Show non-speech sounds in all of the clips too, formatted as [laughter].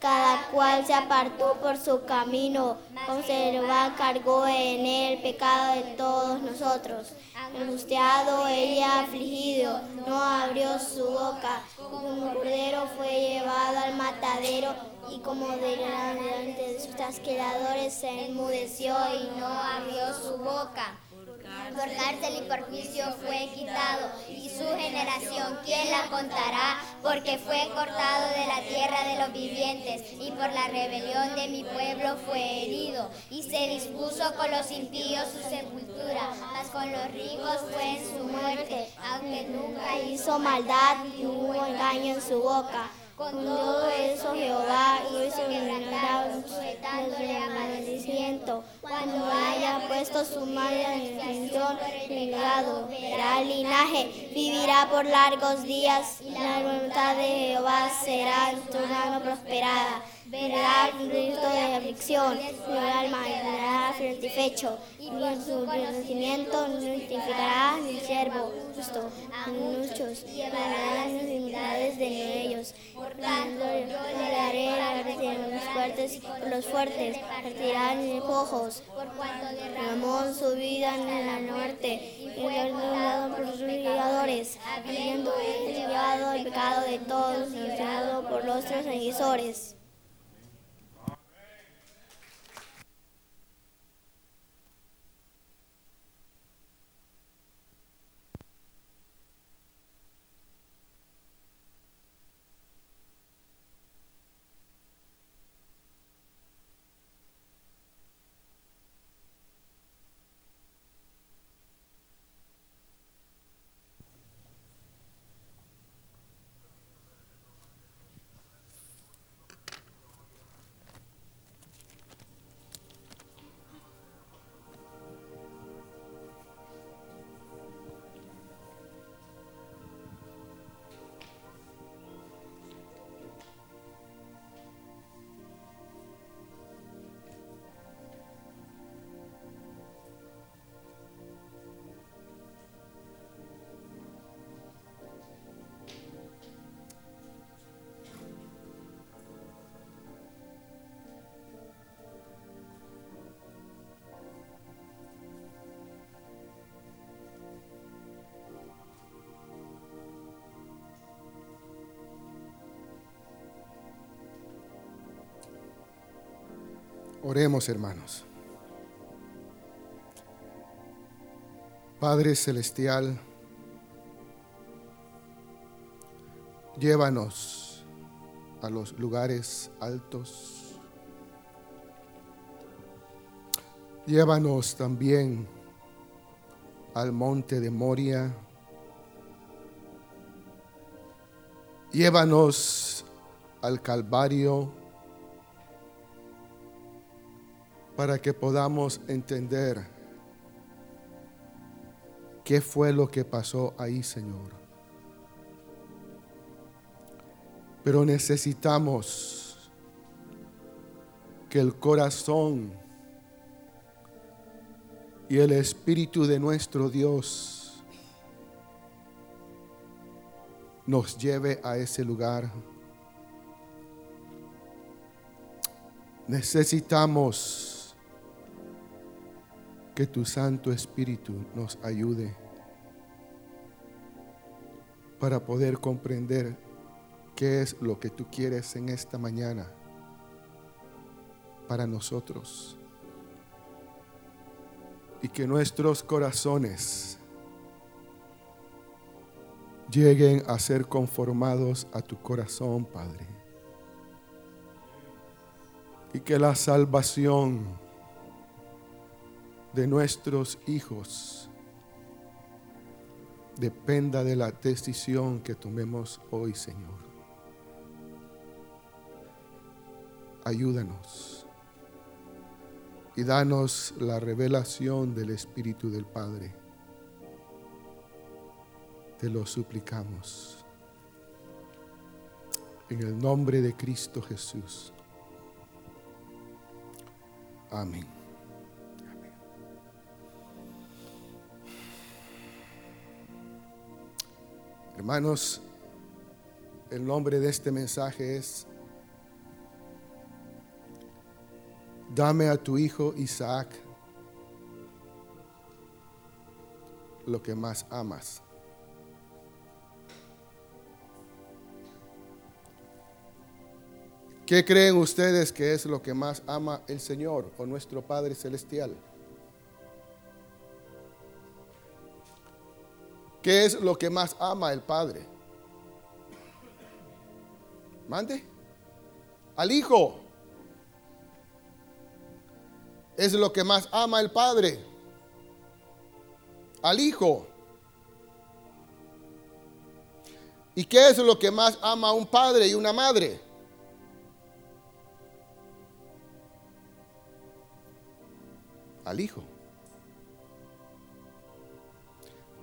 cada cual se apartó por su camino, Jehová cargó en el pecado de todos nosotros. Angustiado ella afligido, no abrió su boca, como un cordero fue llevado al matadero y como delante de sus trasqueladores se enmudeció y no abrió su boca por cárcel y por juicio fue quitado, y su generación, ¿quién la contará? Porque fue cortado de la tierra de los vivientes, y por la rebelión de mi pueblo fue herido, y se dispuso con los impíos su sepultura, mas con los ricos fue en su muerte, aunque nunca hizo maldad ni hubo engaño en su boca. Con todo eso Jehová hizo quebrantado sujetándole padecimiento. Cuando haya puesto su mano en extensión legado, verá el linaje, vivirá por largos días, y la voluntad de Jehová será en su mano prosperada. Verá el grito de aflicción, su alma quedará satisfecho, y por su renacimiento no identificará ni siervo a muchos, llevará las enfermedades de ellos. Por tanto, yo le daré la a los fuertes y los fuertes partirán ojos, por cuanto derramó su vida en la muerte, y perdonado por sus pecadores, habiendo llevado el pecado de todos, y por los transgresores. Oremos, hermanos. Padre Celestial, llévanos a los lugares altos. Llévanos también al monte de Moria. Llévanos al Calvario para que podamos entender qué fue lo que pasó ahí, Señor. Pero necesitamos que el corazón y el espíritu de nuestro Dios nos lleve a ese lugar. Necesitamos que tu Santo Espíritu nos ayude para poder comprender qué es lo que tú quieres en esta mañana para nosotros. Y que nuestros corazones lleguen a ser conformados a tu corazón, Padre. Y que la salvación de nuestros hijos dependa de la decisión que tomemos hoy, Señor. Ayúdanos y danos la revelación del Espíritu del Padre. Te lo suplicamos. En el nombre de Cristo Jesús. Amén. Hermanos, el nombre de este mensaje es, dame a tu hijo Isaac lo que más amas. ¿Qué creen ustedes que es lo que más ama el Señor o nuestro Padre Celestial? ¿Qué es lo que más ama el Padre? Mande. Al Hijo. Es lo que más ama el Padre. Al Hijo. ¿Y qué es lo que más ama un padre y una madre? Al Hijo.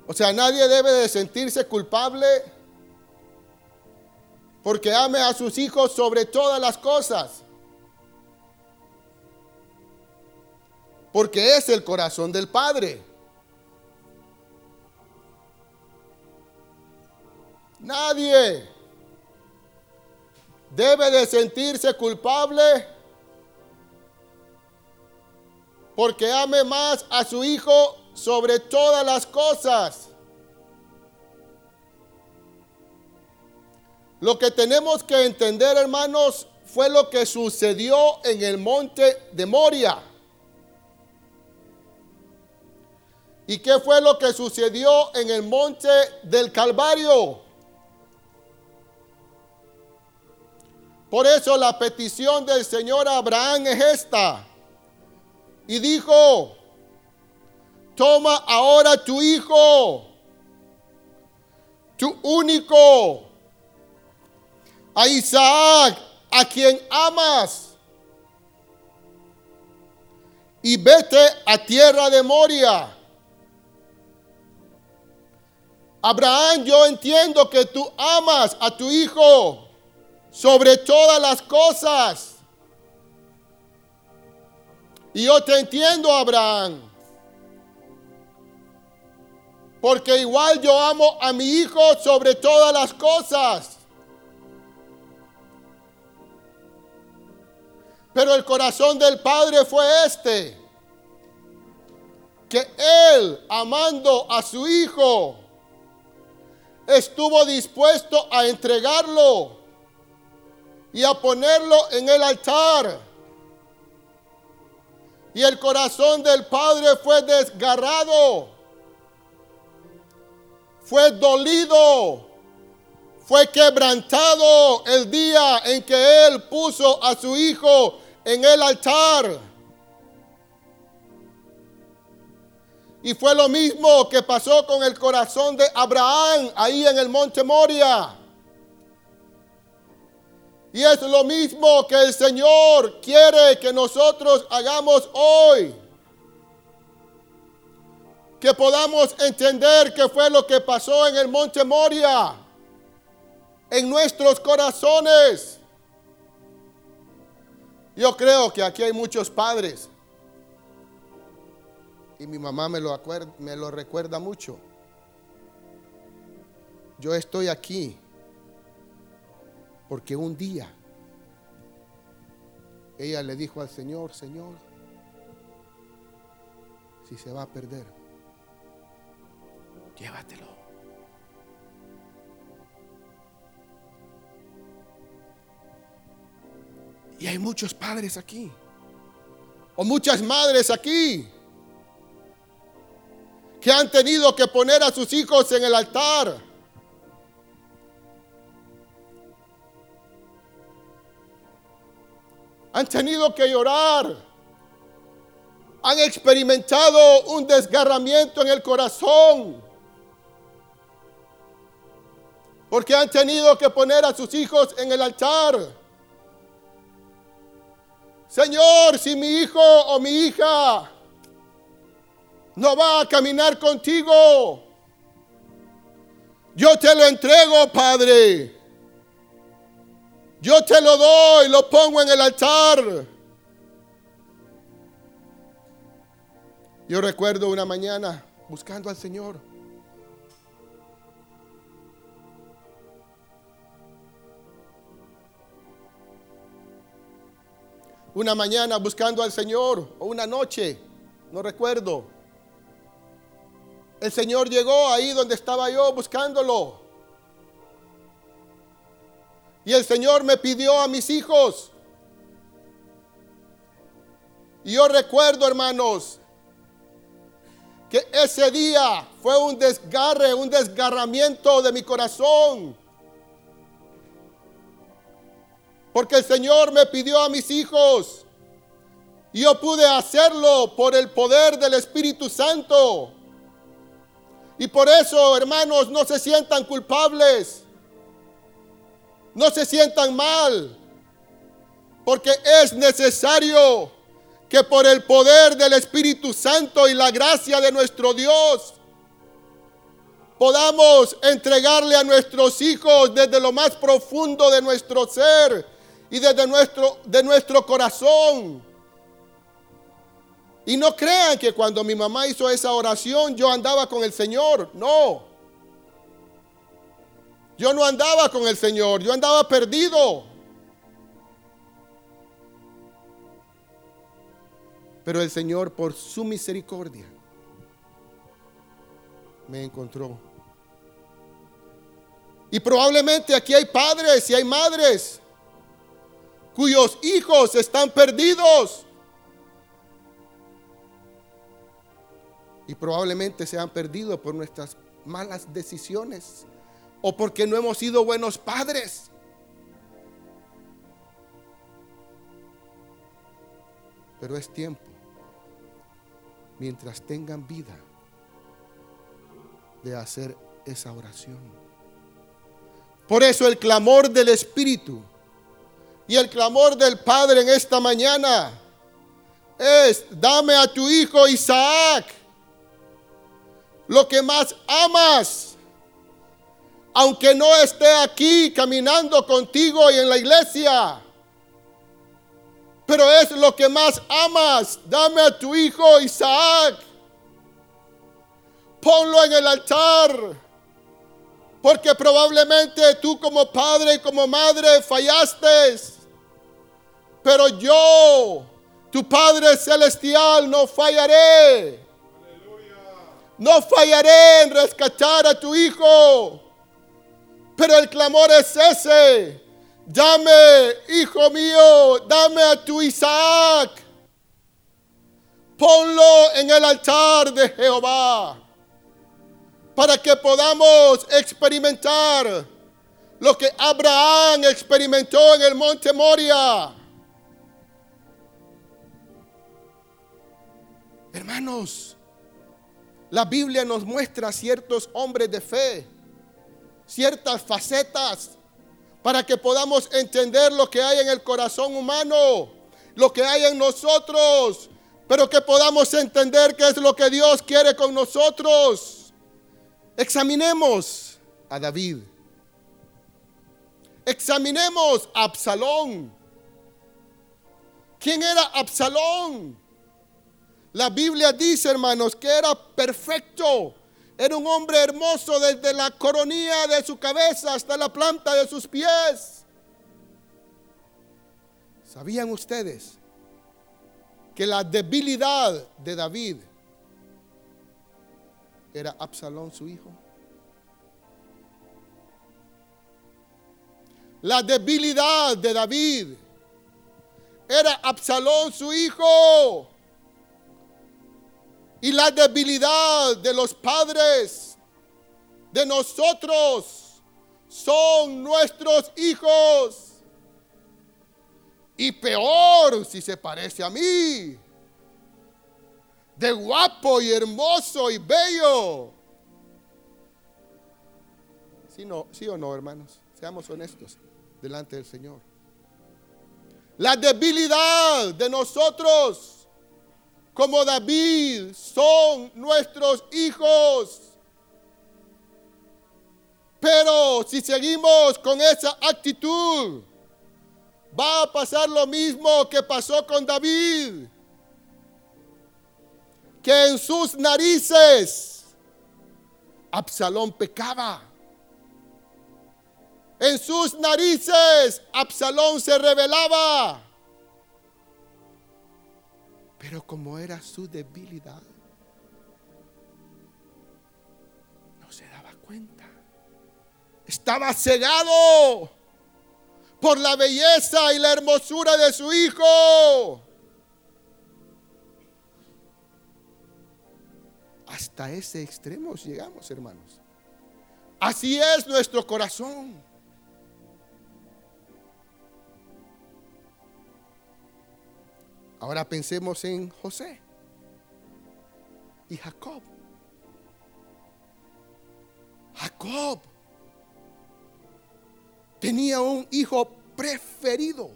O sea, nadie debe de sentirse culpable porque ame a sus hijos sobre todas las cosas. Porque es el corazón del Padre. Nadie debe de sentirse culpable porque ame más a su hijo sobre todas las cosas. Lo que tenemos que entender, hermanos, fue lo que sucedió en el monte de Moria. ¿Y qué fue lo que sucedió en el monte del Calvario? Por eso la petición del Señor Abraham es esta. Y dijo, toma ahora tu hijo, tu único, a Isaac, a quien amas, y vete a tierra de Moria. Abraham, yo entiendo que tú amas a tu hijo sobre todas las cosas. Y yo te entiendo, Abraham. Porque igual yo amo a mi hijo sobre todas las cosas. Pero el corazón del Padre fue este. Que Él, amando a su hijo, estuvo dispuesto a entregarlo y a ponerlo en el altar. Y el corazón del Padre fue desgarrado, fue dolido, fue quebrantado el día en que Él puso a su Hijo en el altar. Y fue lo mismo que pasó con el corazón de Abraham ahí en el monte Moria. Y es lo mismo que el Señor quiere que nosotros hagamos hoy. Que podamos entender qué fue lo que pasó en el monte Moria. En nuestros corazones. Yo creo que aquí hay muchos padres. Y mi mamá me lo, me lo recuerda mucho. Yo estoy aquí porque un día ella le dijo al Señor, Señor, si se va a perder, llévatelo. Y hay muchos padres aquí, o muchas madres aquí, que han tenido que poner a sus hijos en el altar. Han tenido que llorar, han experimentado un desgarramiento en el corazón, porque han tenido que poner a sus hijos en el altar. Señor, si mi hijo o mi hija no va a caminar contigo, yo te lo entrego, Padre. Yo te lo doy, lo pongo en el altar. Yo recuerdo una mañana buscando al Señor. Una mañana buscando al Señor o una noche, no recuerdo. El Señor llegó ahí donde estaba yo buscándolo. Y el Señor me pidió a mis hijos. Y yo recuerdo, hermanos, que ese día fue un desgarre, un desgarramiento de mi corazón. Porque el Señor me pidió a mis hijos. Y yo pude hacerlo por el poder del Espíritu Santo. Y por eso, hermanos, no se sientan culpables. No se sientan mal. Porque es necesario que por el poder del Espíritu Santo y la gracia de nuestro Dios podamos entregarle a nuestros hijos desde lo más profundo de nuestro ser y desde nuestro, de nuestro corazón. Y no crean que cuando mi mamá hizo esa oración yo andaba con el Señor. No. Yo no andaba con el Señor, yo andaba perdido. Pero el Señor, por su misericordia, me encontró. Y probablemente aquí hay padres y hay madres cuyos hijos están perdidos. Y probablemente se han perdido por nuestras malas decisiones o porque no hemos sido buenos padres. Pero es tiempo mientras tengan vida, de hacer esa oración. Por eso el clamor del Espíritu y el clamor del Padre en esta mañana es, dame a tu hijo Isaac lo que más amas, aunque no esté aquí caminando contigo y en la iglesia pero es lo que más amas. Dame a tu hijo Isaac. Ponlo en el altar. Porque probablemente tú como padre y como madre fallaste. Pero yo, tu Padre Celestial, no fallaré. No fallaré en rescatar a tu hijo. Pero el clamor es ese Dame, hijo mío, dame a tu Isaac. Ponlo en el altar de Jehová para que podamos experimentar lo que Abraham experimentó en el monte Moria. Hermanos, la Biblia nos muestra ciertos hombres de fe, ciertas facetas para que podamos entender lo que hay en el corazón humano, lo que hay en nosotros, pero que podamos entender qué es lo que Dios quiere con nosotros. Examinemos a David. Examinemos a Absalón. ¿Quién era Absalón? La Biblia dice, hermanos, que era perfecto era un hombre hermoso desde la coronilla de su cabeza hasta la planta de sus pies. ¿Sabían ustedes que la debilidad de David era Absalón su hijo? La debilidad de David era Absalón su hijo. Y la debilidad de los padres, de nosotros, son nuestros hijos. Y peor si se parece a mí. De guapo y hermoso y bello. ¿Sí, no, ¿Sí o no, hermanos? Seamos honestos delante del Señor. La debilidad de nosotros como David son nuestros hijos. Pero si seguimos con esa actitud, va a pasar lo mismo que pasó con David. Que en sus narices Absalón pecaba. En sus narices Absalón se rebelaba. Pero como era su debilidad, no se daba cuenta. Estaba cegado por la belleza y la hermosura de su hijo. Hasta ese extremo llegamos, hermanos. Así es nuestro corazón. Ahora pensemos en José y Jacob. Jacob tenía un hijo preferido.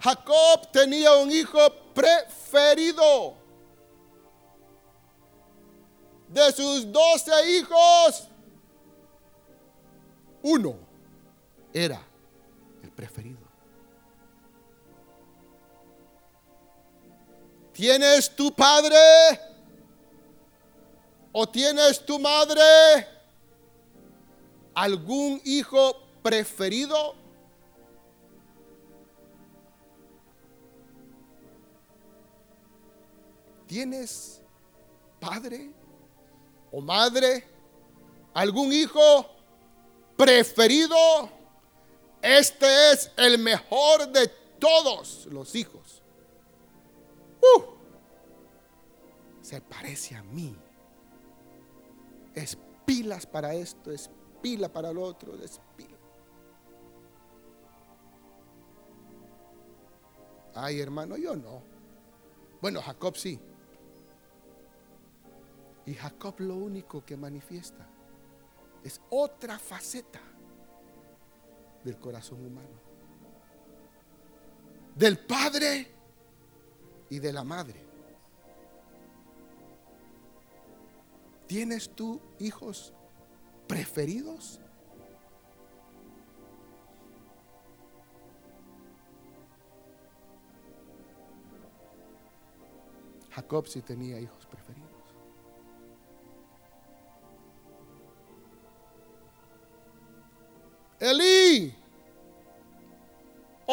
Jacob tenía un hijo preferido. De sus doce hijos, uno era el preferido. ¿Tienes tu padre? ¿O tienes tu madre algún hijo preferido? ¿Tienes padre o madre algún hijo preferido? Este es el mejor de todos los hijos. Uh, se parece a mí. Es pilas para esto, es pila para lo otro, es pila. Ay, hermano, yo no. Bueno, Jacob sí. Y Jacob lo único que manifiesta es otra faceta del corazón humano. Del padre y de la madre. ¿Tienes tú hijos preferidos? Jacob sí tenía hijos preferidos.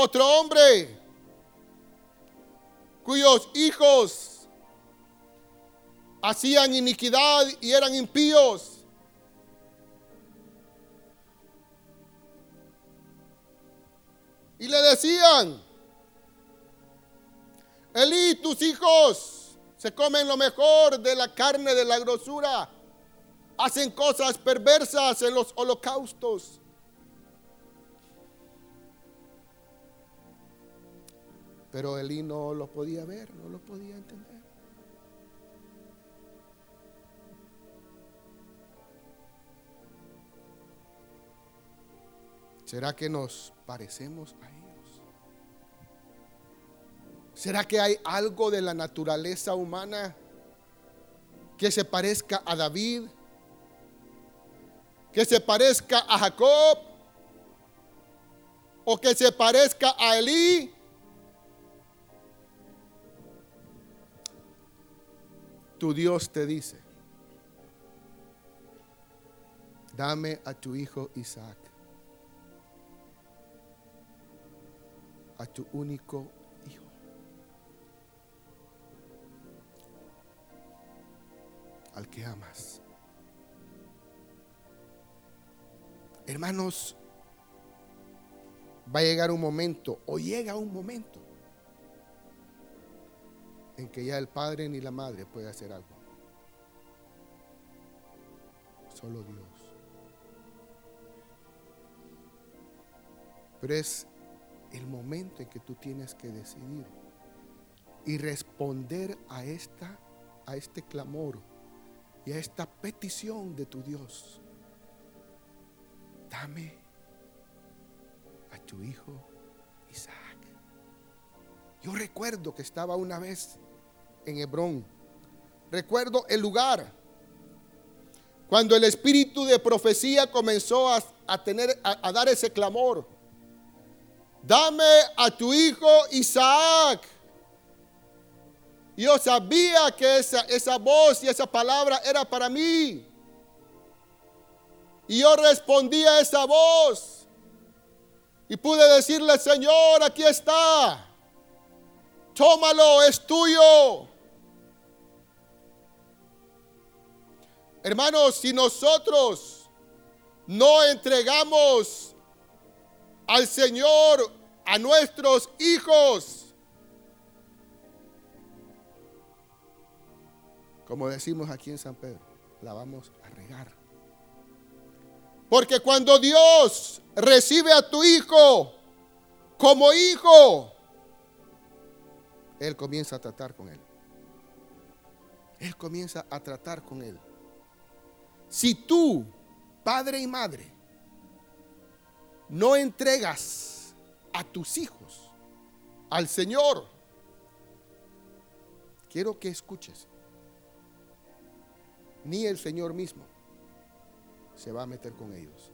Otro hombre cuyos hijos hacían iniquidad y eran impíos. Y le decían, Elí, tus hijos se comen lo mejor de la carne, de la grosura, hacen cosas perversas en los holocaustos. Pero Elí no lo podía ver, no lo podía entender. ¿Será que nos parecemos a ellos? ¿Será que hay algo de la naturaleza humana que se parezca a David? ¿Que se parezca a Jacob? ¿O que se parezca a Elí? Tu Dios te dice, dame a tu hijo Isaac. a tu único hijo. Al que amas. Hermanos, va a llegar un momento, o llega un momento, en que ya el padre ni la madre puede hacer algo. Solo Dios. Pero es el momento en que tú tienes que decidir y responder a esta a este clamor y a esta petición de tu Dios. Dame a tu hijo Isaac. Yo recuerdo que estaba una vez en Hebrón. Recuerdo el lugar. Cuando el espíritu de profecía comenzó a, tener, a dar ese clamor dame a tu hijo Isaac. Yo sabía que esa, esa voz y esa palabra era para mí. Y yo respondí a esa voz. Y pude decirle, Señor, aquí está. Tómalo, es tuyo. Hermanos, si nosotros no entregamos al Señor a nuestros hijos, como decimos aquí en San Pedro, la vamos a regar. Porque cuando Dios recibe a tu hijo como hijo, Él comienza a tratar con él. Él comienza a tratar con él. Si tú, padre y madre, no entregas a tus hijos al Señor, quiero que escuches, ni el Señor mismo se va a meter con ellos.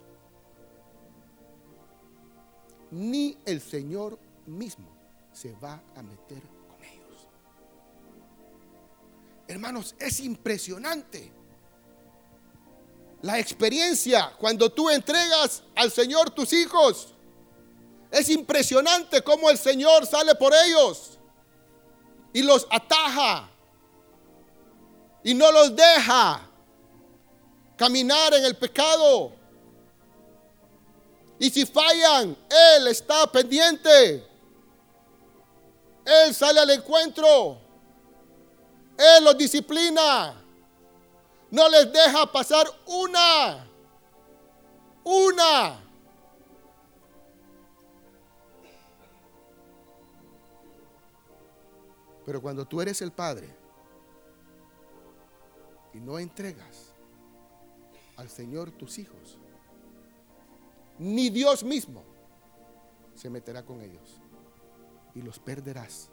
Ni el Señor mismo se va a meter con ellos. Hermanos, es impresionante la experiencia cuando tú entregas al Señor tus hijos. Es impresionante cómo el Señor sale por ellos y los ataja y no los deja caminar en el pecado. Y si fallan, Él está pendiente. Él sale al encuentro. Él los disciplina. No les deja pasar una. Una. Pero cuando tú eres el Padre y no entregas al Señor tus hijos, ni Dios mismo se meterá con ellos y los perderás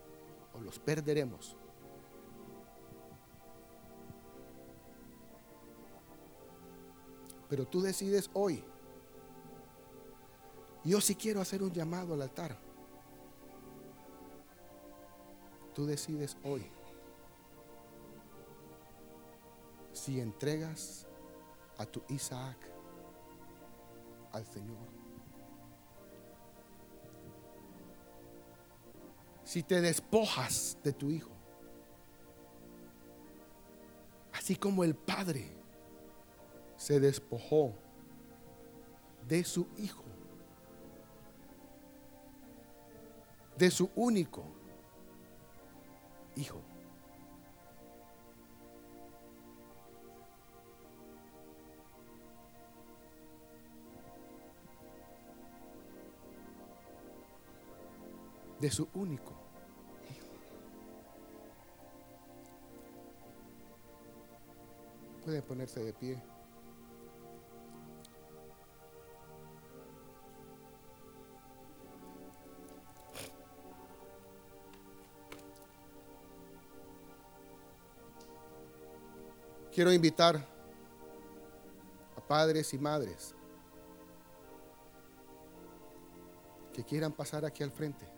o los perderemos. Pero tú decides hoy. Yo sí quiero hacer un llamado al altar. Tú decides hoy si entregas a tu Isaac al Señor. Si te despojas de tu hijo, así como el padre se despojó de su hijo, de su único hijo. De su único hijo. Puede ponerse de pie. Quiero invitar a padres y madres que quieran pasar aquí al frente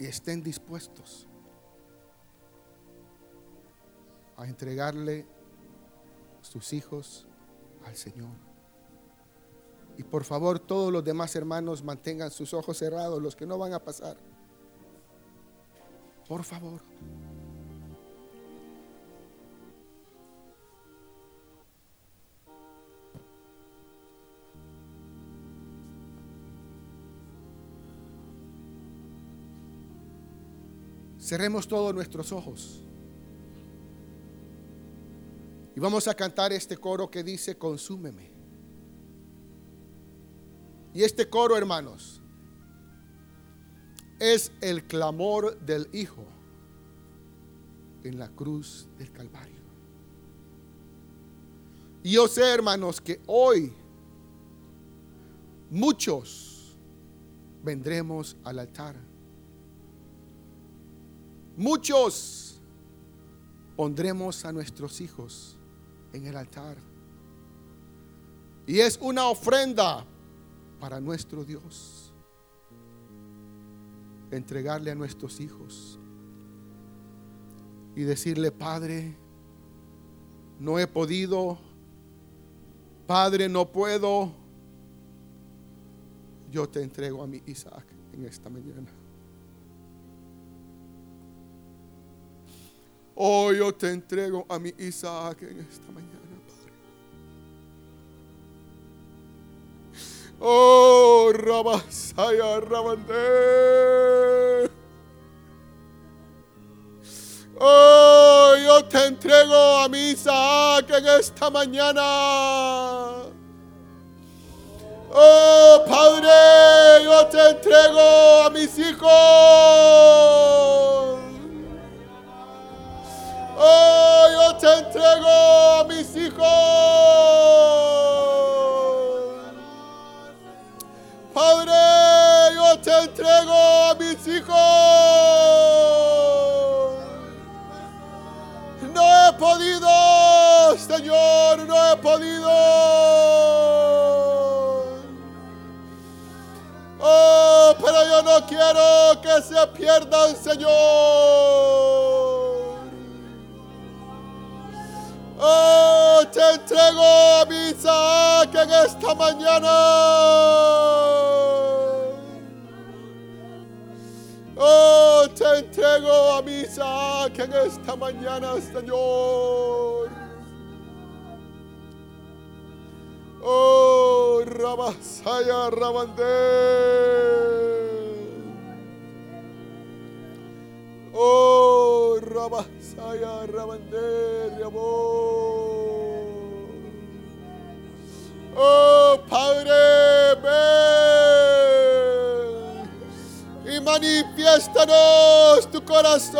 y estén dispuestos a entregarle sus hijos al Señor. Y por favor, todos los demás hermanos mantengan sus ojos cerrados, los que no van a pasar. Por favor. Cerremos todos nuestros ojos. Y vamos a cantar este coro que dice, consúmeme. Y este coro, hermanos, es el clamor del Hijo en la cruz del Calvario. Y yo sé, hermanos, que hoy muchos vendremos al altar Muchos pondremos a nuestros hijos en el altar. Y es una ofrenda para nuestro Dios. Entregarle a nuestros hijos y decirle, Padre, no he podido, Padre, no puedo, yo te entrego a mi Isaac en esta mañana. Oh, yo te entrego a mi Isaac en esta mañana, Padre. Oh, Rabasaya Rabandé. Oh, yo te entrego a mi Isaac en esta mañana. Oh, Padre, yo te entrego a mis hijos. Oh, yo te entrego a mis hijos. Padre, yo te entrego a mis hijos. No he podido, Señor, no he podido. Oh, pero yo no quiero que se pierdan, Señor. Oh, te entrego a mi Isaac en esta mañana. Oh, te entrego a mi Isaac en esta mañana, Señor. Oh, Rabasaya Rabandé. Oh, Rabasaya Rabandé, amor. Oh, Padre, ven y manifiéstanos tu corazón.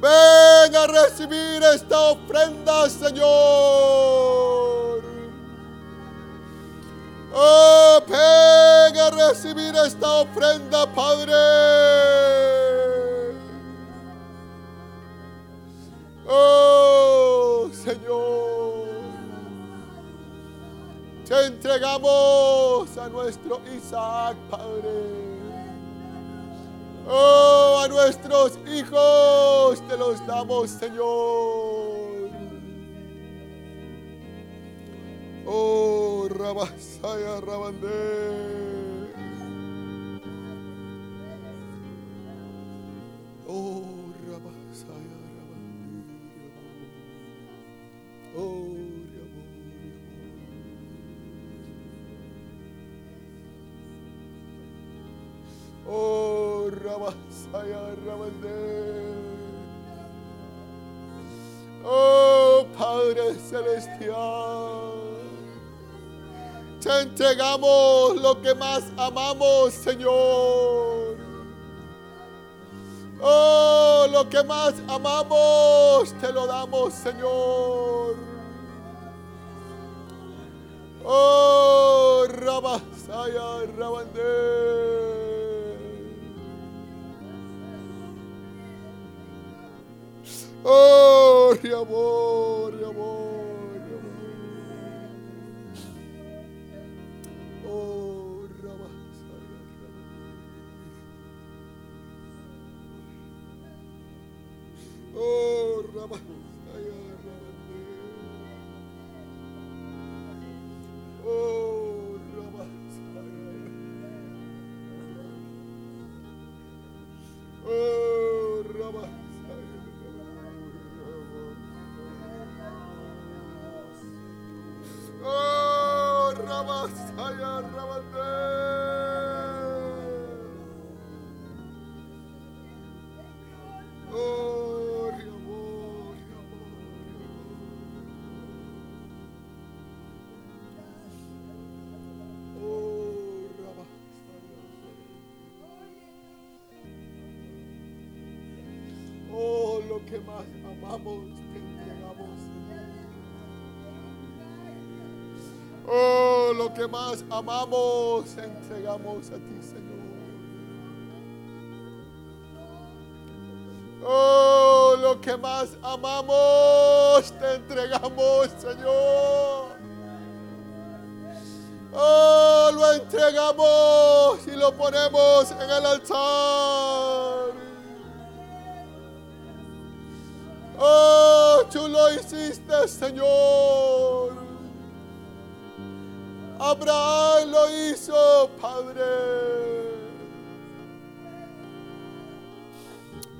Ven a recibir esta ofrenda, Señor. Oh, ven a recibir esta ofrenda, Padre. Oh, Señor. Te entregamos a nuestro Isaac, Padre. Oh, a nuestros hijos te los damos, Señor. Oh, Rabasaya Rabandé. Oh, Rabasaya Oh, Rabasaya Rabandé. Oh, Padre Celestial. Te entregamos lo que más amamos, Señor. Oh, lo que más amamos, te lo damos, Señor. Oh, Rabasaya Rabandé. Oh, mi amor, que más amamos te entregamos. Oh, lo que más amamos entregamos a ti, Señor. Oh, lo que más amamos te entregamos, Señor. Oh, lo entregamos y lo ponemos en el altar. Oh, tú lo hiciste, Señor. Abraham lo hizo, Padre.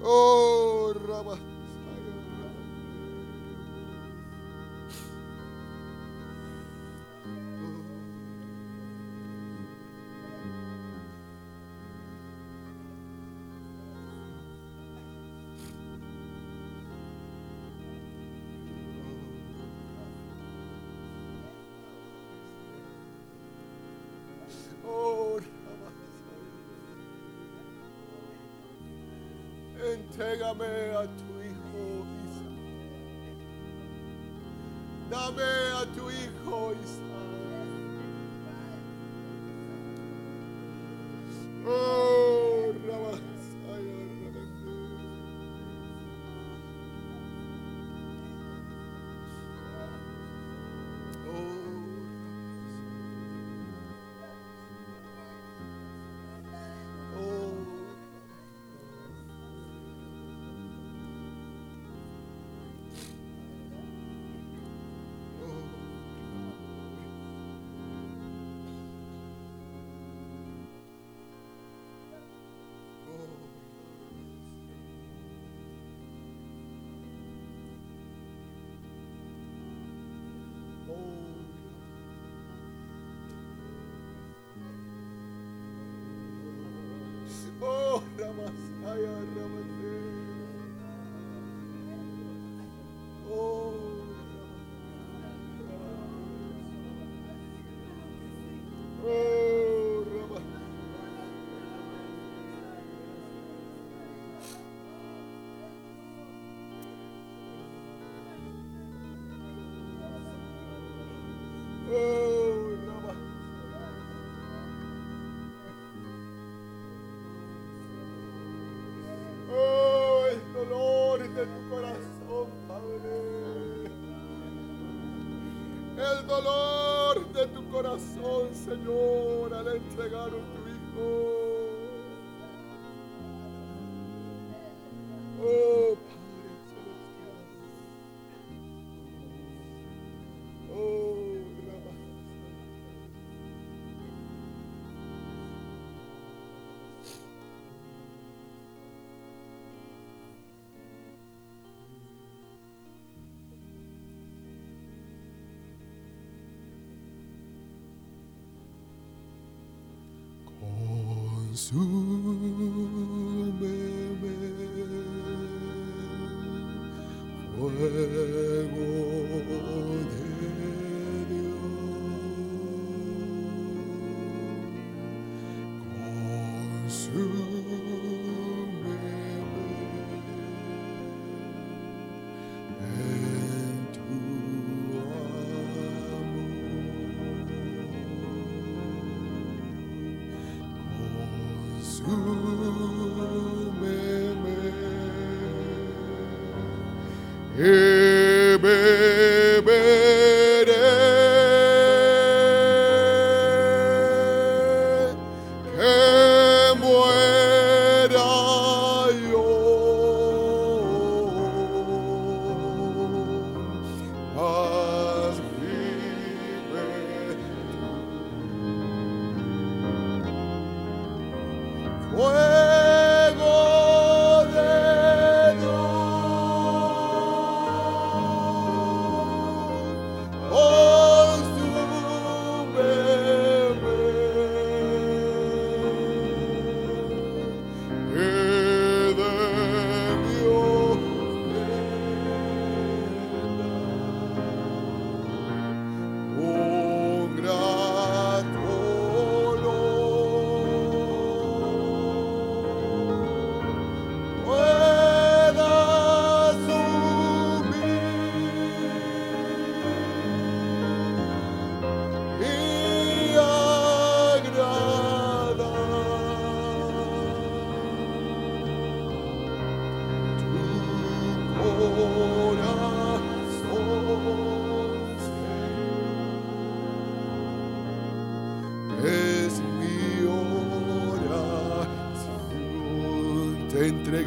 Oh, Rabá. حياة Señor al entregar un Jesus.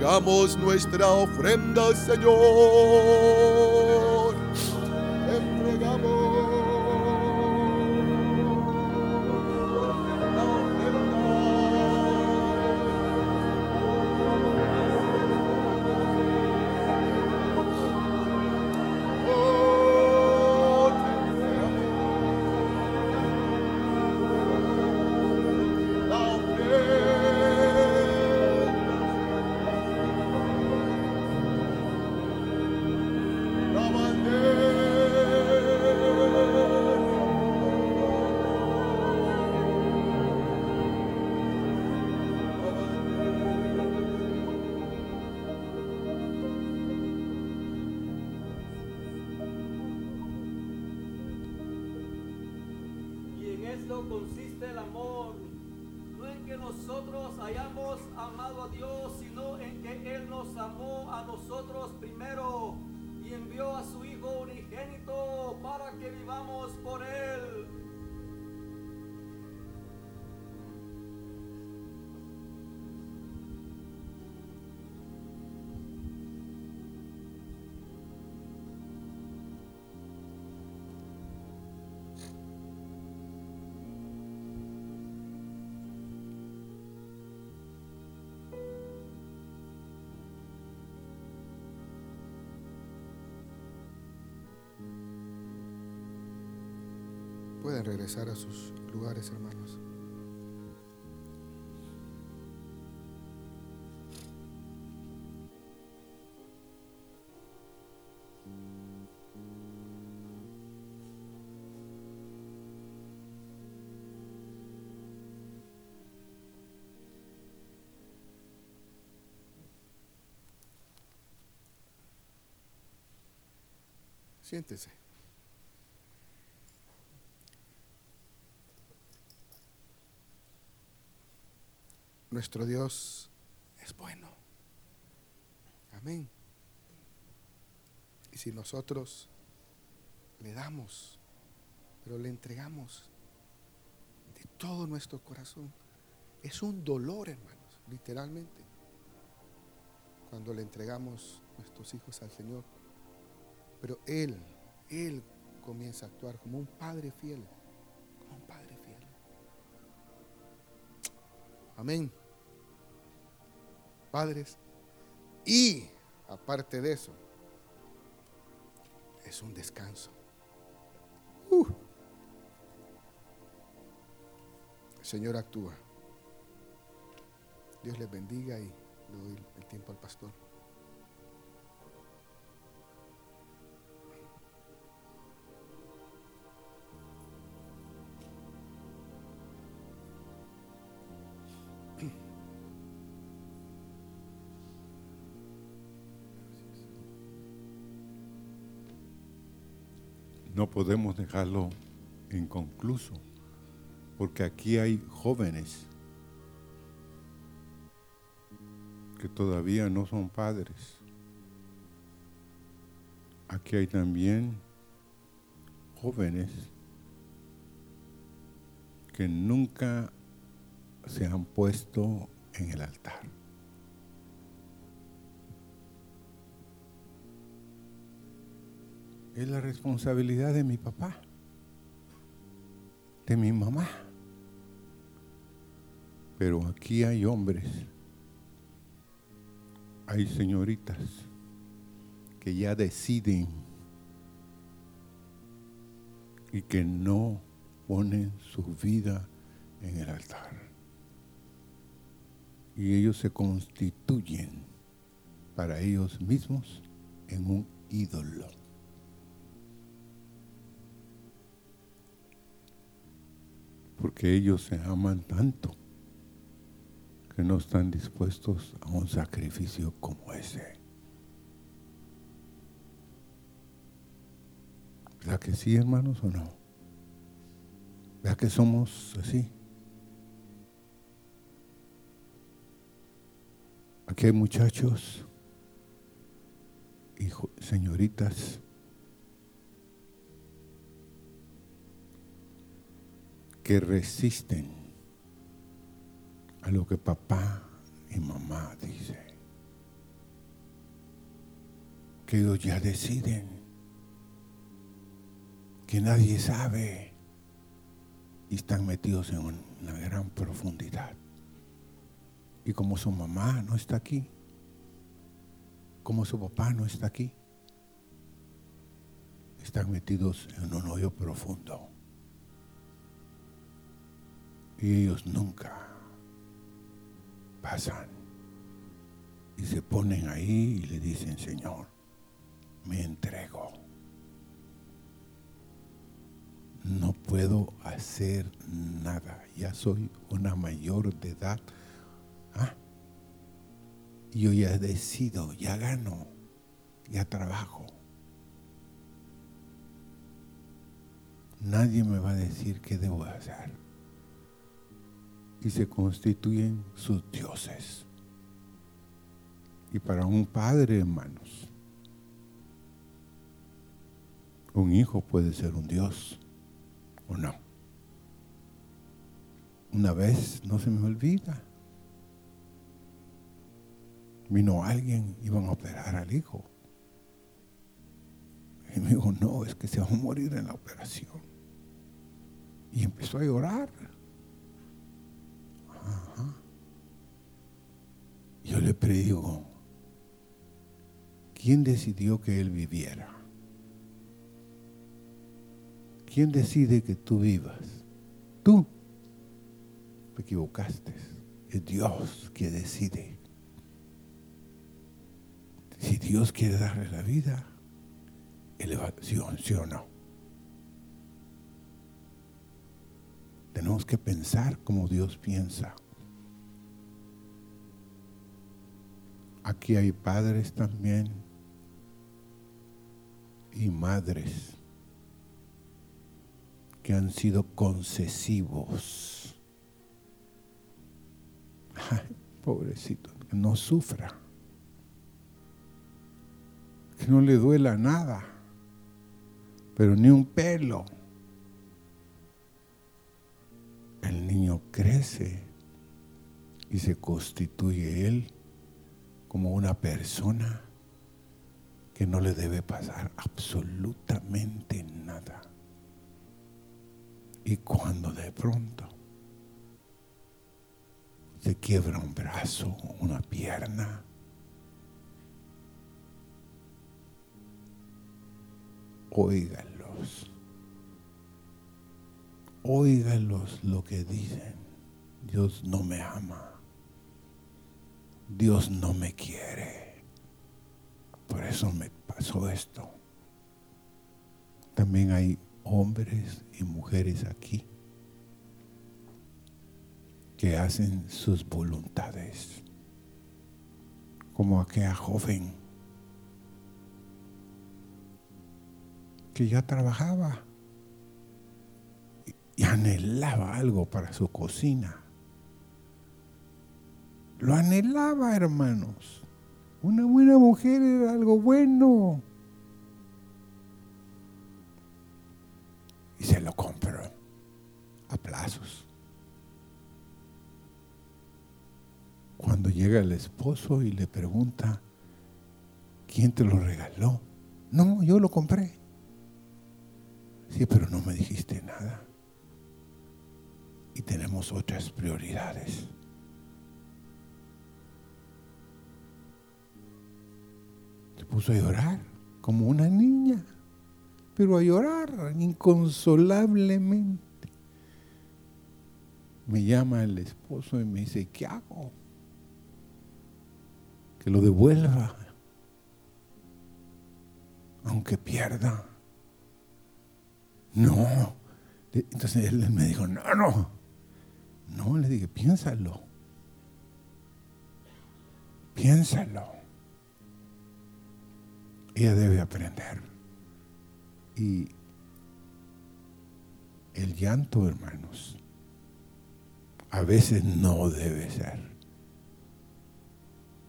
traigamos nuestra ofrenda, Señor. Pueden regresar a sus lugares, hermanos. Siéntese. Nuestro Dios es bueno. Amén. Y si nosotros le damos, pero le entregamos de todo nuestro corazón, es un dolor, hermanos, literalmente, cuando le entregamos nuestros hijos al Señor. Pero Él, Él comienza a actuar como un padre fiel, como un padre fiel. Amén. Padres. Y aparte de eso, es un descanso. Uh. El Señor actúa. Dios les bendiga y le doy el tiempo al pastor. No podemos dejarlo inconcluso, porque aquí hay jóvenes que todavía no son padres. Aquí hay también jóvenes que nunca se han puesto en el altar. Es la responsabilidad de mi papá, de mi mamá. Pero aquí hay hombres, hay señoritas que ya deciden y que no ponen su vida en el altar. Y ellos se constituyen para ellos mismos en un ídolo. Porque ellos se aman tanto que no están dispuestos a un sacrificio como ese. ¿Verdad que sí, hermanos, o no? ¿Verdad que somos así? Aquí hay muchachos y señoritas que resisten a lo que papá y mamá dicen. Que ellos ya deciden, que nadie sabe y están metidos en una gran profundidad. Y como su mamá no está aquí, como su papá no está aquí, están metidos en un hoyo profundo. Y ellos nunca pasan. Y se ponen ahí y le dicen, Señor, me entrego. No puedo hacer nada. Ya soy una mayor de edad. ¿Ah? Yo ya decido, ya gano, ya trabajo. nadie me va a decir qué debo hacer. Y se constituyen sus dioses. Y para un padre, hermanos, un hijo puede ser un dios o no. Una vez, no se me olvida, vino alguien, iban a operar al hijo. Y me dijo, no, es que se va a morir en la operación. Y empezó a llorar. Yo le predigo, ¿quién decidió que él viviera? ¿Quién decide que tú vivas? Tú. Te equivocaste. Es Dios que decide. Si Dios quiere darle la vida, elevación, sí o no. Tenemos que pensar como Dios piensa. Aquí hay padres también y madres que han sido concesivos. Ay, pobrecito, que no sufra, que no le duela nada, pero ni un pelo. El niño crece y se constituye él como una persona que no le debe pasar absolutamente nada. Y cuando de pronto se quiebra un brazo, una pierna, óiganlos, óiganlos lo que dicen. Dios no me ama, Dios no me quiere, por eso me pasó esto. También hay hombres y mujeres aquí que hacen sus voluntades, como aquella joven que ya trabajaba y anhelaba algo para su cocina. Lo anhelaba, hermanos. Una buena mujer era algo bueno. y se lo compró a plazos. Cuando llega el esposo y le pregunta, ¿quién te lo regaló? No, yo lo compré. Sí, pero no me dijiste nada. Y tenemos otras prioridades. Se puso a llorar como una niña pero a llorar inconsolablemente. Me llama el esposo y me dice, ¿qué hago? Que lo devuelva, aunque pierda. No. Entonces él me dijo, no, no. No, le dije, piénsalo. Piénsalo. Ella debe aprender. Y el llanto, hermanos, a veces no debe ser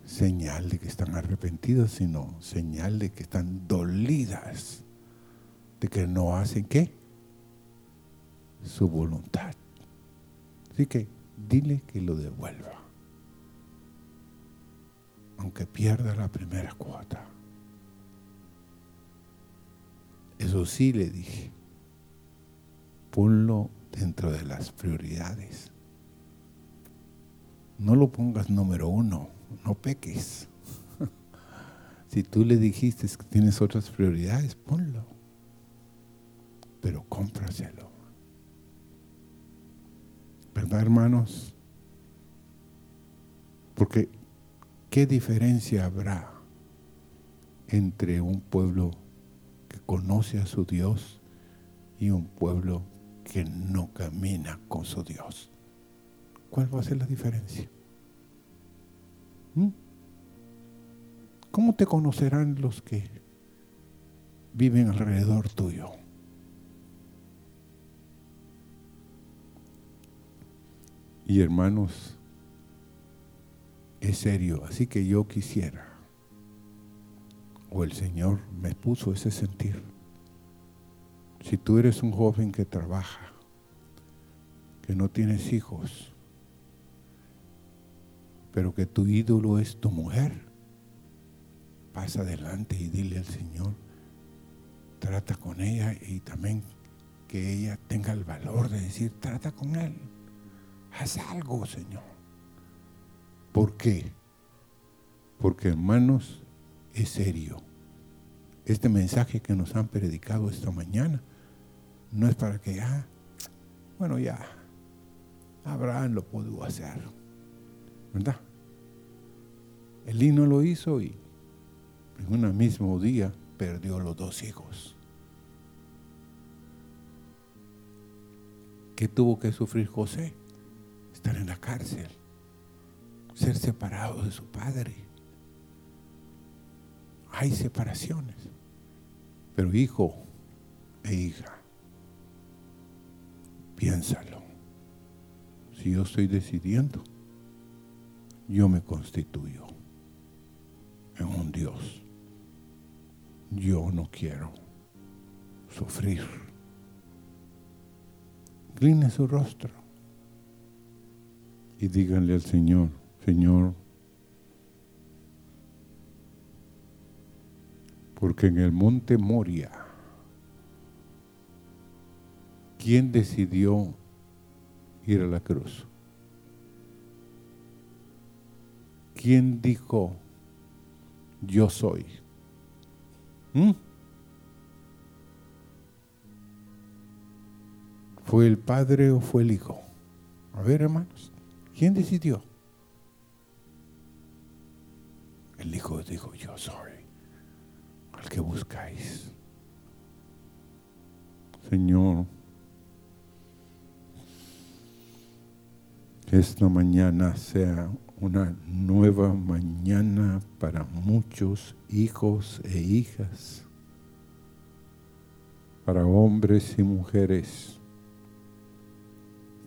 señal de que están arrepentidos, sino señal de que están dolidas, de que no hacen qué? Su voluntad. Así que dile que lo devuelva, aunque pierda la primera cuota. Eso sí le dije, ponlo dentro de las prioridades. No lo pongas número uno, no peques. [laughs] si tú le dijiste que tienes otras prioridades, ponlo. Pero cómpraselo. ¿Verdad, hermanos? Porque, ¿qué diferencia habrá entre un pueblo conoce a su Dios y un pueblo que no camina con su Dios. ¿Cuál va a ser la diferencia? ¿Mm? ¿Cómo te conocerán los que viven alrededor tuyo? Y hermanos, es serio, así que yo quisiera, o el Señor me puso ese sentir. Si tú eres un joven que trabaja, que no tienes hijos, pero que tu ídolo es tu mujer, pasa adelante y dile al Señor, trata con ella y también que ella tenga el valor de decir, trata con él, haz algo, Señor. ¿Por qué? Porque hermanos, es serio. Este mensaje que nos han predicado esta mañana no es para que, ah, bueno, ya, Abraham lo pudo hacer. ¿Verdad? El no lo hizo y en un mismo día perdió los dos hijos. ¿Qué tuvo que sufrir José? Estar en la cárcel, ser separado de su padre. Hay separaciones, pero hijo e hija, piénsalo. Si yo estoy decidiendo, yo me constituyo en un Dios. Yo no quiero sufrir. Incline su rostro y díganle al Señor, Señor, porque en el monte Moria, ¿quién decidió ir a la cruz? ¿Quién dijo, yo soy? ¿Mm? ¿Fue el padre o fue el hijo? A ver, hermanos, ¿quién decidió? El hijo dijo, yo soy al que buscáis. Señor, esta mañana sea una nueva mañana para muchos hijos e hijas, para hombres y mujeres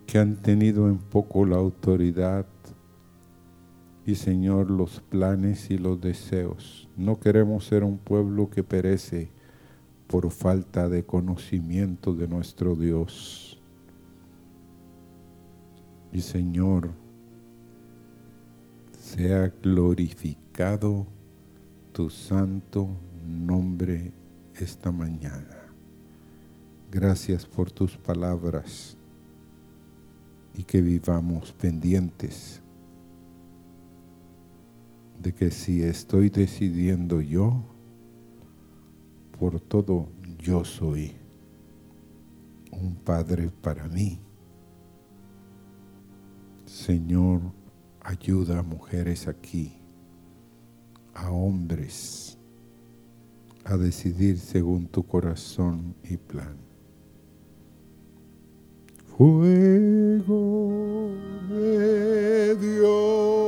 que han tenido en poco la autoridad y Señor los planes y los deseos. No queremos ser un pueblo que perece por falta de conocimiento de nuestro Dios. Y Señor, sea glorificado tu santo nombre esta mañana. Gracias por tus palabras y que vivamos pendientes de que si estoy decidiendo yo, por todo yo soy un padre para mí. Señor, ayuda a mujeres aquí, a hombres, a decidir según tu corazón y plan fuego de Dios.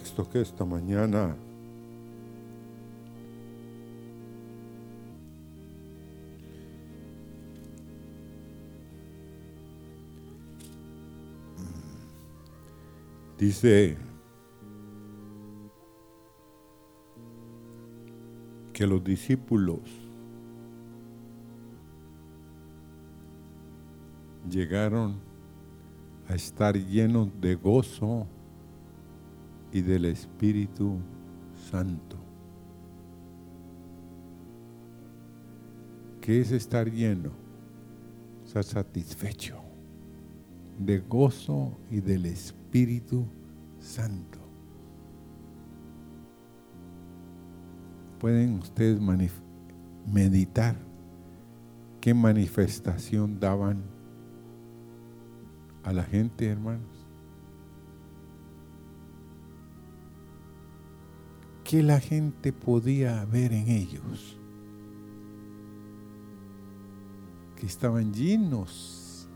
Texto que esta mañana dice que los discípulos llegaron a estar llenos de gozo y del Espíritu Santo. ¿Qué es estar lleno? Estar satisfecho de gozo y del Espíritu Santo. Pueden ustedes meditar qué manifestación daban a la gente, hermanos. ¿Qué la gente podía ver en ellos? Que estaban llenos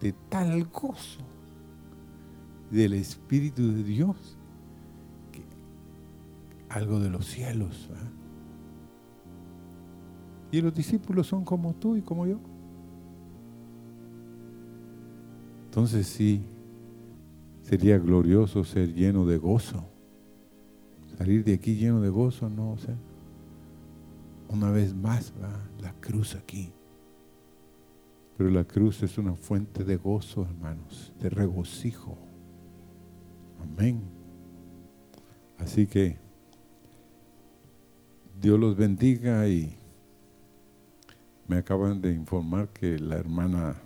de tal gozo del Espíritu de Dios, que algo de los cielos. Y los discípulos son como tú y como yo. Entonces sí, sería glorioso ser lleno de gozo. Salir de aquí lleno de gozo, no, o una vez más va la cruz aquí. Pero la cruz es una fuente de gozo, hermanos, de regocijo. Amén. Así que Dios los bendiga y me acaban de informar que la hermana